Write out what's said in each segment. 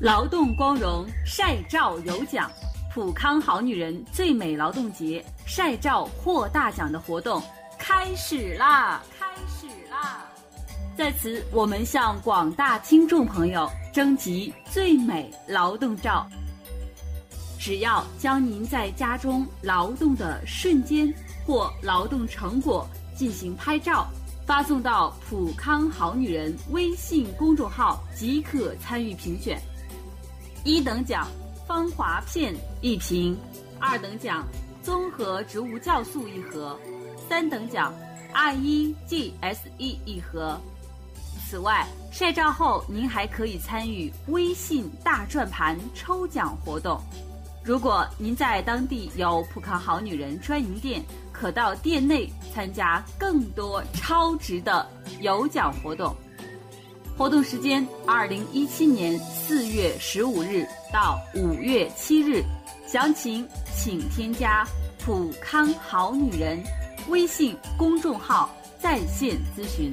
劳动光荣晒照有奖，普康好女人最美劳动节晒照获大奖的活动开始啦！开始啦！在此，我们向广大听众朋友征集最美劳动照。只要将您在家中劳动的瞬间或劳动成果进行拍照，发送到“普康好女人”微信公众号，即可参与评选。一等奖芳华片一瓶，二等奖综合植物酵素一盒，三等奖 I E G S E 一盒。此外，晒照后您还可以参与微信大转盘抽奖活动。如果您在当地有普康好女人专营店，可到店内参加更多超值的有奖活动。活动时间：二零一七年四月十五日到五月七日，详情请添加“普康好女人”微信公众号在线咨询。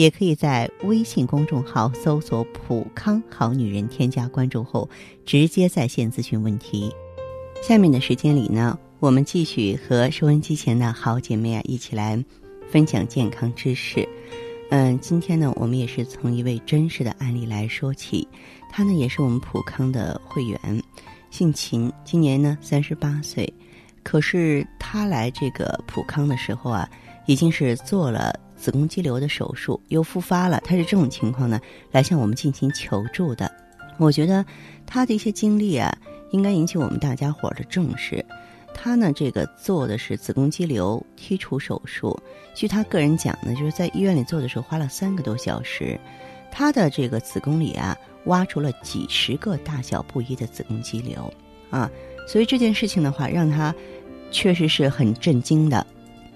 也可以在微信公众号搜索“普康好女人”，添加关注后直接在线咨询问题。下面的时间里呢，我们继续和收音机前的好姐妹啊一起来分享健康知识。嗯，今天呢，我们也是从一位真实的案例来说起。她呢，也是我们普康的会员，姓秦，今年呢三十八岁。可是她来这个普康的时候啊，已经是做了。子宫肌瘤的手术又复发了，他是这种情况呢，来向我们进行求助的。我觉得他的一些经历啊，应该引起我们大家伙的重视。他呢，这个做的是子宫肌瘤剔除手术，据他个人讲呢，就是在医院里做的时候花了三个多小时。他的这个子宫里啊，挖出了几十个大小不一的子宫肌瘤啊，所以这件事情的话，让他确实是很震惊的。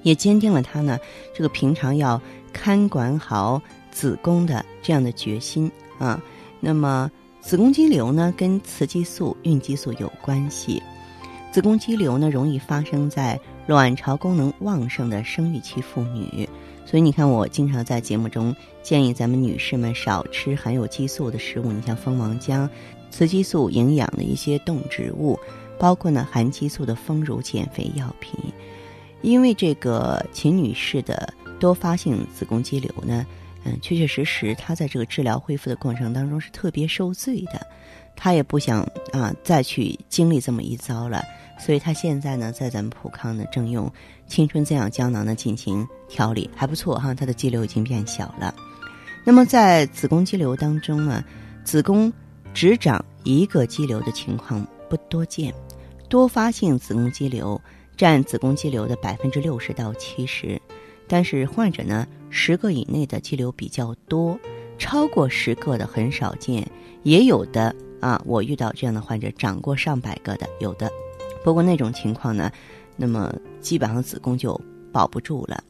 也坚定了他呢这个平常要看管好子宫的这样的决心啊。那么子宫肌瘤呢跟雌激素、孕激素有关系。子宫肌瘤呢容易发生在卵巢功能旺盛的生育期妇女，所以你看我经常在节目中建议咱们女士们少吃含有激素的食物，你像蜂王浆、雌激素营养的一些动植物，包括呢含激素的丰乳减肥药品。因为这个秦女士的多发性子宫肌瘤呢，嗯，确确实实她在这个治疗恢复的过程当中是特别受罪的，她也不想啊再去经历这么一遭了，所以她现在呢在咱们普康呢正用青春滋养胶囊呢进行调理，还不错哈，她的肌瘤已经变小了。那么在子宫肌瘤当中呢，子宫只长一个肌瘤的情况不多见，多发性子宫肌瘤。占子宫肌瘤的百分之六十到七十，但是患者呢，十个以内的肌瘤比较多，超过十个的很少见，也有的啊，我遇到这样的患者长过上百个的，有的，不过那种情况呢，那么基本上子宫就保不住了。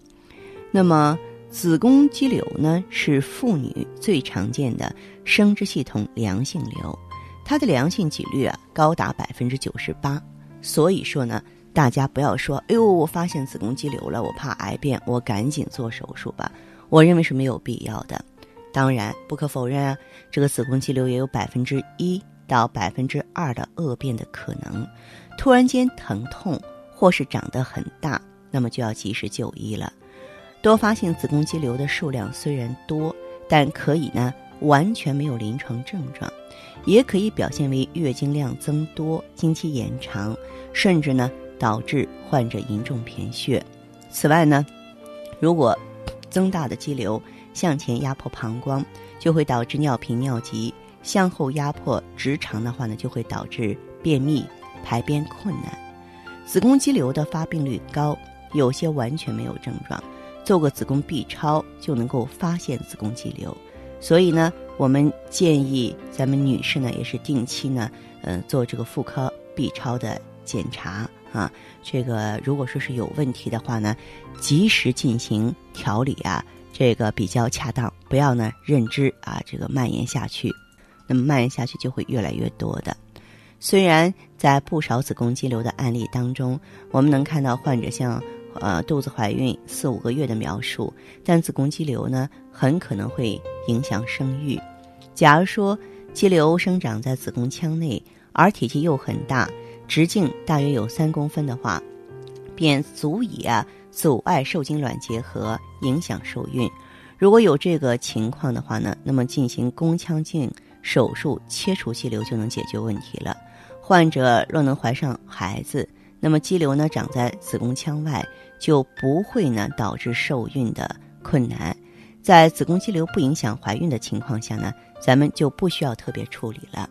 那么子宫肌瘤呢，是妇女最常见的生殖系统良性瘤，它的良性几率啊高达百分之九十八，所以说呢。大家不要说，哎呦，我发现子宫肌瘤了，我怕癌变，我赶紧做手术吧。我认为是没有必要的。当然，不可否认啊，这个子宫肌瘤也有百分之一到百分之二的恶变的可能。突然间疼痛或是长得很大，那么就要及时就医了。多发性子宫肌瘤的数量虽然多，但可以呢完全没有临床症状，也可以表现为月经量增多、经期延长，甚至呢。导致患者严重贫血。此外呢，如果增大的肌瘤向前压迫膀胱，就会导致尿频尿急；向后压迫直肠的话呢，就会导致便秘、排便困难。子宫肌瘤的发病率高，有些完全没有症状，做个子宫 B 超就能够发现子宫肌瘤。所以呢，我们建议咱们女士呢也是定期呢，呃，做这个妇科 B 超的检查啊。这个如果说是有问题的话呢，及时进行调理啊，这个比较恰当，不要呢认知啊这个蔓延下去。那么蔓延下去就会越来越多的。虽然在不少子宫肌瘤的案例当中，我们能看到患者像呃肚子怀孕四五个月的描述，但子宫肌瘤呢很可能会影响生育。假如说肌瘤生长在子宫腔内，而体积又很大，直径大约有三公分的话，便足以啊阻碍受精卵结合，影响受孕。如果有这个情况的话呢，那么进行宫腔镜。手术切除肌瘤就能解决问题了。患者若能怀上孩子，那么肌瘤呢长在子宫腔外，就不会呢导致受孕的困难。在子宫肌瘤不影响怀孕的情况下呢，咱们就不需要特别处理了。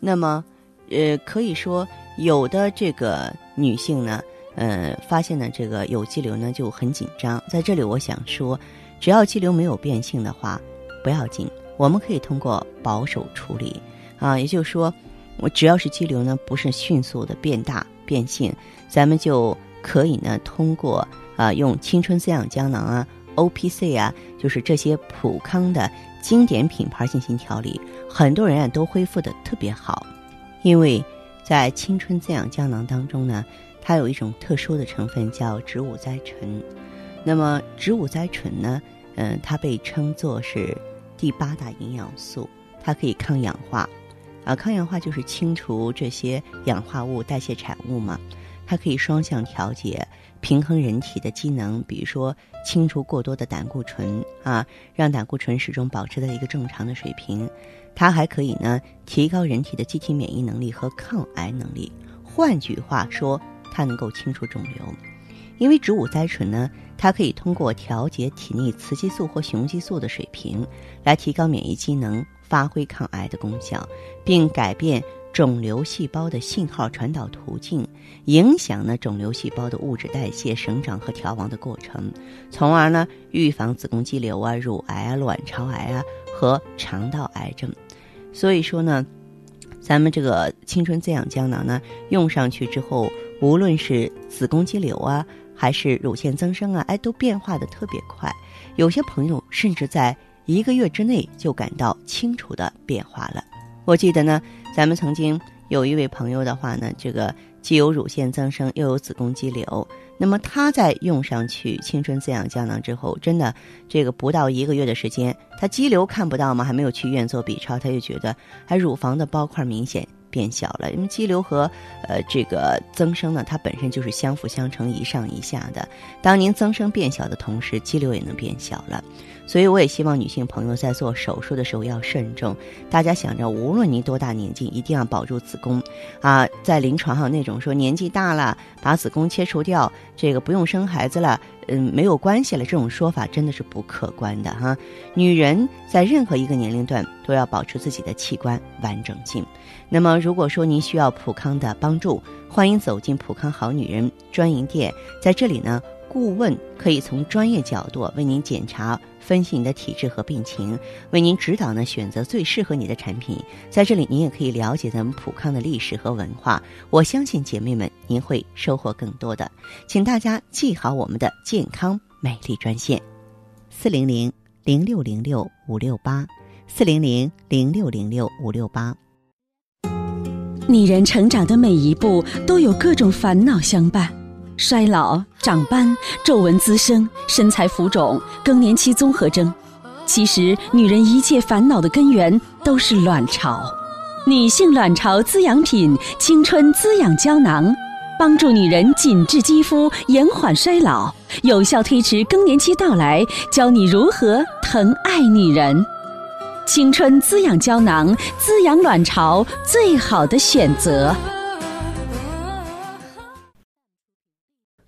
那么，呃，可以说有的这个女性呢，呃，发现呢这个有肌瘤呢就很紧张。在这里，我想说，只要肌瘤没有变性的话，不要紧。我们可以通过保守处理，啊，也就是说，我只要是肌瘤呢不是迅速的变大变性，咱们就可以呢通过啊用青春滋养胶囊啊、O P C 啊，就是这些普康的经典品牌进行调理，很多人啊都恢复的特别好，因为在青春滋养胶囊当中呢，它有一种特殊的成分叫植物甾醇，那么植物甾醇呢，嗯，它被称作是。第八大营养素，它可以抗氧化，啊，抗氧化就是清除这些氧化物、代谢产物嘛。它可以双向调节，平衡人体的机能，比如说清除过多的胆固醇啊，让胆固醇始终保持在一个正常的水平。它还可以呢，提高人体的机体免疫能力和抗癌能力。换句话说，它能够清除肿瘤。因为植物甾醇呢，它可以通过调节体内雌激素或雄激素的水平，来提高免疫机能，发挥抗癌的功效，并改变肿瘤细胞的信号传导途径，影响呢肿瘤细胞的物质代谢、生长和调亡的过程，从而呢预防子宫肌瘤啊、乳癌啊、卵巢癌啊和肠道癌症。所以说呢，咱们这个青春滋养胶囊呢，用上去之后，无论是子宫肌瘤啊，还是乳腺增生啊，哎，都变化的特别快，有些朋友甚至在一个月之内就感到清楚的变化了。我记得呢，咱们曾经有一位朋友的话呢，这个既有乳腺增生又有子宫肌瘤，那么他在用上去青春滋养胶囊之后，真的这个不到一个月的时间，他肌瘤看不到吗，还没有去医院做 B 超，他就觉得还乳房的包块明显。变小了，因为肌瘤和呃这个增生呢，它本身就是相辅相成、一上一下的。当您增生变小的同时，肌瘤也能变小了。所以，我也希望女性朋友在做手术的时候要慎重。大家想着，无论您多大年纪，一定要保住子宫啊！在临床上那种说年纪大了把子宫切除掉，这个不用生孩子了，嗯，没有关系了，这种说法真的是不客观的哈。女人在任何一个年龄段都要保持自己的器官完整性。那么，如果说您需要普康的帮助，欢迎走进普康好女人专营店，在这里呢，顾问可以从专业角度为您检查。分析你的体质和病情，为您指导呢选择最适合你的产品。在这里，您也可以了解咱们普康的历史和文化。我相信姐妹们，您会收获更多的。请大家记好我们的健康美丽专线：四零零零六零六五六八，四零零零六零六五六八。女人成长的每一步都有各种烦恼相伴。衰老、长斑、皱纹滋生、身材浮肿、更年期综合征，其实女人一切烦恼的根源都是卵巢。女性卵巢滋养品青春滋养胶囊，帮助女人紧致肌肤，延缓衰老，有效推迟更年期到来，教你如何疼爱女人。青春滋养胶囊，滋养卵巢最好的选择。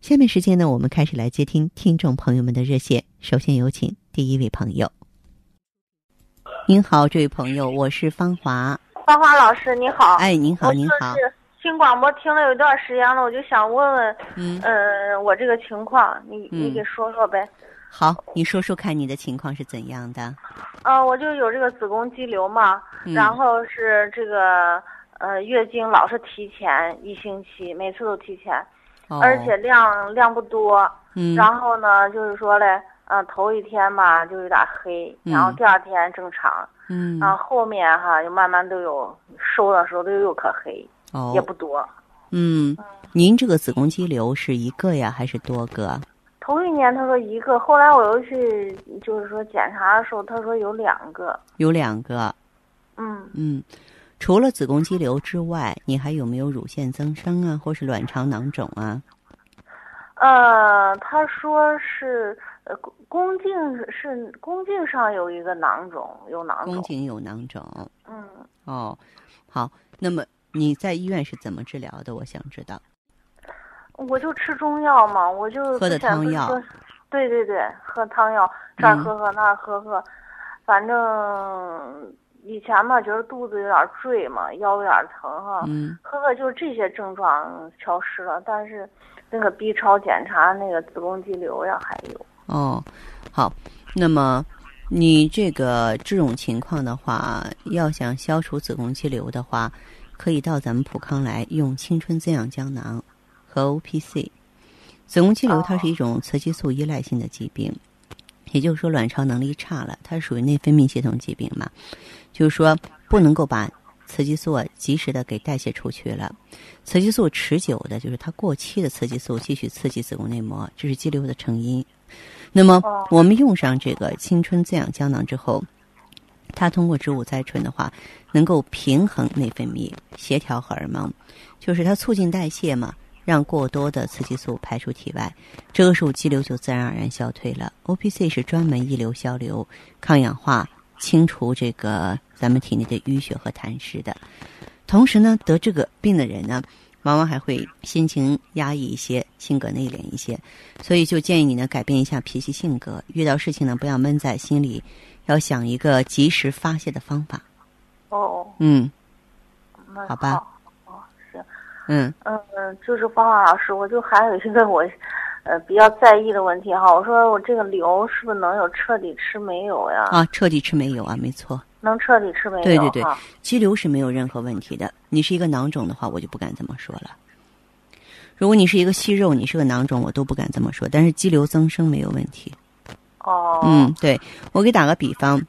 下面时间呢，我们开始来接听听众朋友们的热线。首先有请第一位朋友。您好，这位朋友，我是芳华。芳华老师，你好。哎，您好，您好。听广播听了有一段时间了，我就想问问，嗯，呃，我这个情况，你你给说说呗。好，你说说看你的情况是怎样的？呃，我就有这个子宫肌瘤嘛，然后是这个呃月经老是提前一星期，每次都提前，而且量量不多。嗯。然后呢，就是说嘞，呃，头一天吧就有点黑，然后第二天正常。嗯。然后后面哈就慢慢都有收的时候都有可黑。哦，也不多。嗯，您这个子宫肌瘤是一个呀，还是多个？头一年他说一个，后来我又去就是说检查的时候，他说有两个。有两个。嗯嗯，除了子宫肌瘤之外，你还有没有乳腺增生啊，或是卵巢囊肿啊？呃，他说是呃宫颈是宫颈上有一个囊肿，有囊肿。宫颈有囊肿。嗯。哦，好，那么。你在医院是怎么治疗的？我想知道。我就吃中药嘛，我就喝的汤药。对对对，喝汤药，这儿喝喝那儿喝喝，反正以前嘛觉得肚子有点坠嘛，腰有点疼哈，嗯喝喝就是这些症状消失了，但是那个 B 超检查那个子宫肌瘤呀还有。哦，好，那么你这个这种情况的话，要想消除子宫肌瘤的话。可以到咱们普康来用青春滋养胶囊和 O P C。子宫肌瘤它是一种雌激素依赖性的疾病，也就是说卵巢能力差了，它属于内分泌系统疾病嘛，就是说不能够把雌激素及时的给代谢出去了。雌激素持久的，就是它过期的雌激素继续刺激子宫内膜，这是肌瘤的成因。那么我们用上这个青春滋养胶囊之后。它通过植物甾醇的话，能够平衡内分泌，协调荷尔蒙，就是它促进代谢嘛，让过多的雌激素排出体外，这个时候肌瘤就自然而然消退了。O P C 是专门抑瘤消瘤、抗氧化、清除这个咱们体内的淤血和痰湿的。同时呢，得这个病的人呢，往往还会心情压抑一些，性格内敛一些，所以就建议你呢改变一下脾气性格，遇到事情呢不要闷在心里。要想一个及时发泄的方法。哦。嗯。好吧。嗯。嗯嗯，就是芳华老师，我就还有一个我，呃，比较在意的问题哈。我说我这个瘤是不是能有彻底吃没有呀？啊，彻底吃没有啊，没错。能彻底吃没有？对对对，肌瘤是没有任何问题的。你是一个囊肿的话，我就不敢这么说了。如果你是一个息肉，你是个囊肿，我都不敢这么说。但是肌瘤增生没有问题。哦，嗯，对，我给打个比方，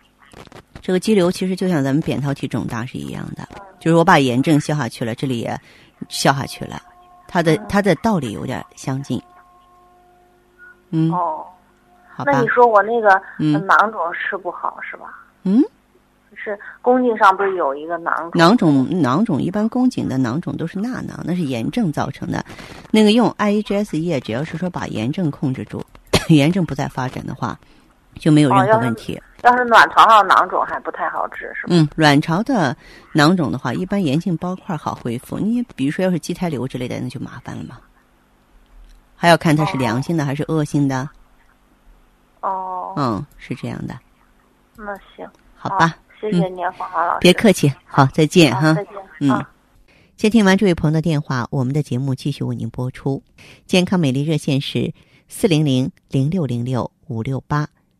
这个肌瘤其实就像咱们扁桃体肿大是一样的，就是我把炎症消下去了，这里也消下去了，他的他的道理有点相近。嗯，哦，好吧。那你说我那个囊肿吃不好是吧？嗯，是宫颈上不是有一个囊肿？囊肿囊肿一般宫颈的囊肿都是钠囊，那是炎症造成的。那个用 IHS 液，只要是说把炎症控制住。炎症不再发展的话，就没有任何问题。要是卵巢上囊肿还不太好治，是吧？嗯，卵巢的囊肿的话，一般炎性包块好恢复。你比如说，要是畸胎瘤之类的，那就麻烦了嘛。还要看它是良性的还是恶性的。哦。嗯，是这样的。那行。好吧。谢谢您，黄华老师。别客气，好，再见哈。再见。嗯。接听完这位朋友的电话，我们的节目继续为您播出。健康美丽热线是。四零零零六零六五六八，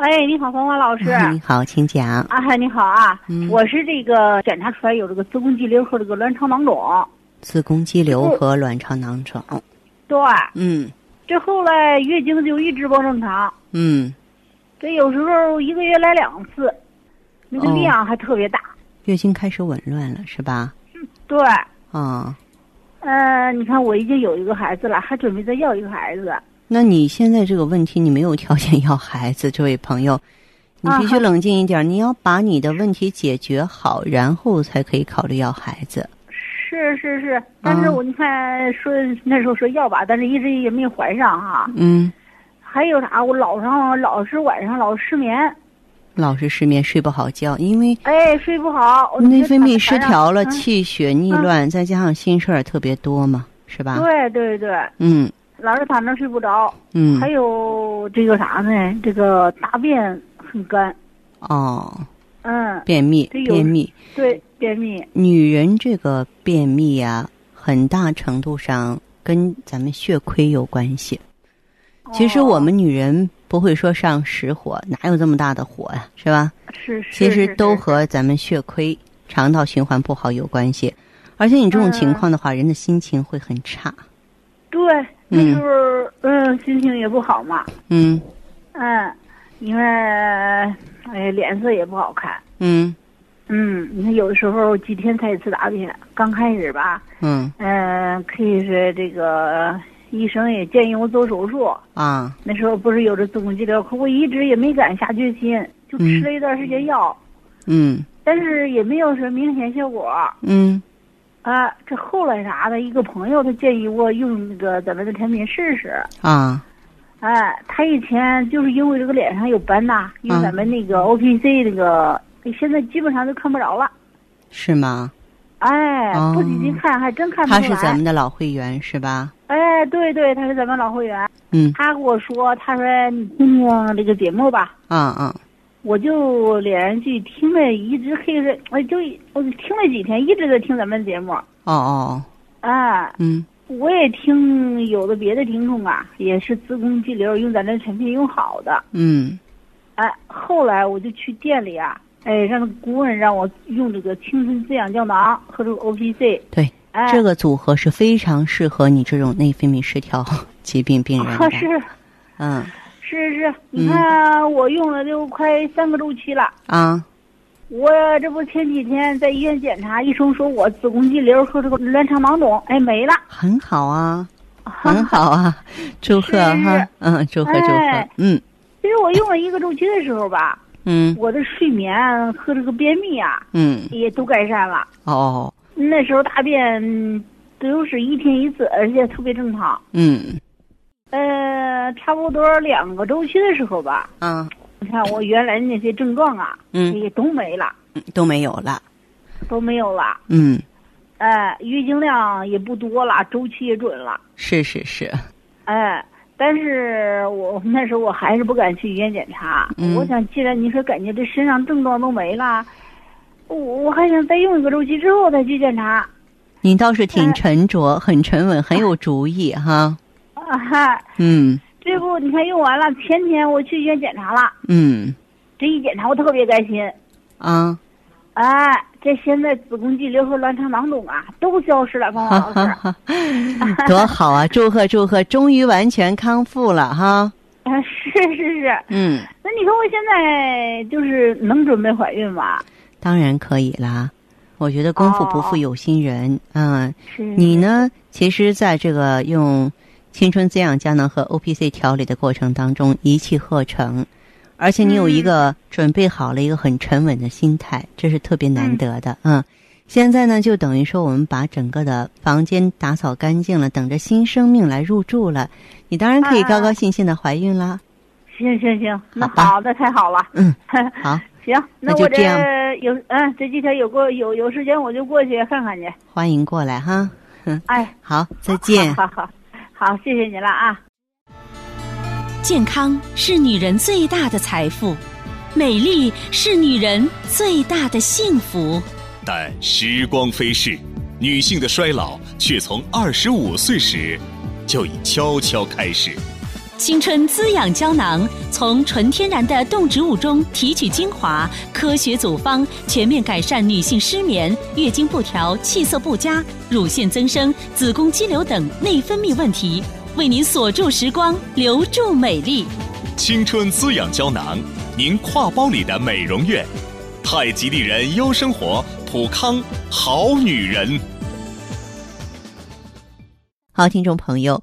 哎，你好，黄华老师。你好，请讲。啊，你好啊，我是这个检查出来有这个子宫肌瘤和这个卵巢囊肿。子宫肌瘤和卵巢囊肿。对。嗯。这后来月经就一直不正常。嗯。这有时候一个月来两次。那个量还特别大。月经开始紊乱了，是吧？对。啊。呃，你看我已经有一个孩子了，还准备再要一个孩子。那你现在这个问题，你没有条件要孩子，这位朋友，你必须冷静一点。你要把你的问题解决好，然后才可以考虑要孩子。是是是，但是我你看说那时候说要吧，但是一直也没怀上哈。嗯。还有啥？我老上老是晚上老失眠。老是失眠，睡不好觉，因为哎睡不好，内分泌失调了，气血逆乱，再加上心事儿特别多嘛，是吧？对对对。嗯。老是躺着睡不着。嗯。还有这个啥呢？这个大便很干。哦。嗯。便秘。便秘。对。便秘，女人这个便秘呀，很大程度上跟咱们血亏有关系。其实我们女人不会说上实火，哪有这么大的火呀，是吧？是是。其实都和咱们血亏、肠道循环不好有关系。而且你这种情况的话，人的心情会很差。对，那时候嗯，心情也不好嘛。嗯。嗯，因为哎，脸色也不好看。嗯。嗯，你看有的时候几天才一次大便，刚开始吧，嗯，嗯，可以是这个医生也建议我做手术啊。那时候不是有这子宫肌瘤，可我一直也没敢下决心，就吃了一段时间药，嗯，但是也没有什么明显效果，嗯，啊，这后来啥的，一个朋友他建议我用那个咱们的产品试试啊，哎，他以前就是因为这个脸上有斑呐，用咱们那个 O P C 那个。现在基本上都看不着了，是吗？哎，不仔细看还真看不出来。他是咱们的老会员是吧？哎，对对，他是咱们老会员。嗯。他跟我说，他说你听听这个节目吧。嗯嗯。我就连续听了，一直黑着，我就我听了几天，一直在听咱们节目。哦哦。啊。嗯。我也听有的别的听众啊，也是子宫肌瘤用咱这产品用好的。嗯。哎，后来我就去店里啊。哎，让顾问让我用这个青春滋养胶囊和这个 O P C。对，这个组合是非常适合你这种内分泌失调 疾病病人的。是，嗯，是是，你看我用了都快三个周期了。啊，我这不前几天在医院检查，医生说我子宫肌瘤和这个卵巢囊肿，哎，没了。很好啊，很好啊，祝贺哈，嗯，祝贺祝贺，嗯。其实我用了一个周期的时候吧。嗯，我的睡眠和这个便秘啊，嗯，也都改善了。哦，那时候大便都是一天一次，而且特别正常。嗯，呃，差不多两个周期的时候吧。嗯，你看我原来那些症状啊，嗯，也都没了，都没有了，都没有了。嗯，哎，月经量也不多了，周期也准了。是是是。哎。但是我那时候我还是不敢去医院检查。嗯我想，既然你说感觉这身上症状都没了，我我还想再用一个周期之后再去检查。您倒是挺沉着，很沉稳，很有主意哈。啊哈。嗯。这不，你看用完了，前天我去医院检查了。嗯。这一检查，我特别开心。啊。哎。这现在子宫肌瘤和卵巢囊肿啊，都消失了，方老师，多好啊！祝贺祝贺，终于完全康复了哈！啊，是是是，嗯，那你说我现在就是能准备怀孕吗？当然可以啦，我觉得功夫不负有心人，嗯，是你呢？其实，在这个用青春滋养胶囊和 O P C 调理的过程当中，一气呵成。而且你有一个准备好了一个很沉稳的心态，这是特别难得的。嗯，现在呢，就等于说我们把整个的房间打扫干净了，等着新生命来入住了。你当然可以高高兴兴的怀孕啦。行行行，那好，那太好了。嗯，好，行，那我这样。有嗯，这几天有过有有时间我就过去看看去。欢迎过来哈。嗯，哎，好，再见。好 好好，谢谢你了啊。健康是女人最大的财富，美丽是女人最大的幸福。但时光飞逝，女性的衰老却从二十五岁时就已悄悄开始。青春滋养胶囊从纯天然的动植物中提取精华，科学组方，全面改善女性失眠、月经不调、气色不佳、乳腺增生、子宫肌瘤等内分泌问题。为您锁住时光，留住美丽。青春滋养胶囊，您挎包里的美容院。太极丽人优生活，普康好女人。好，听众朋友，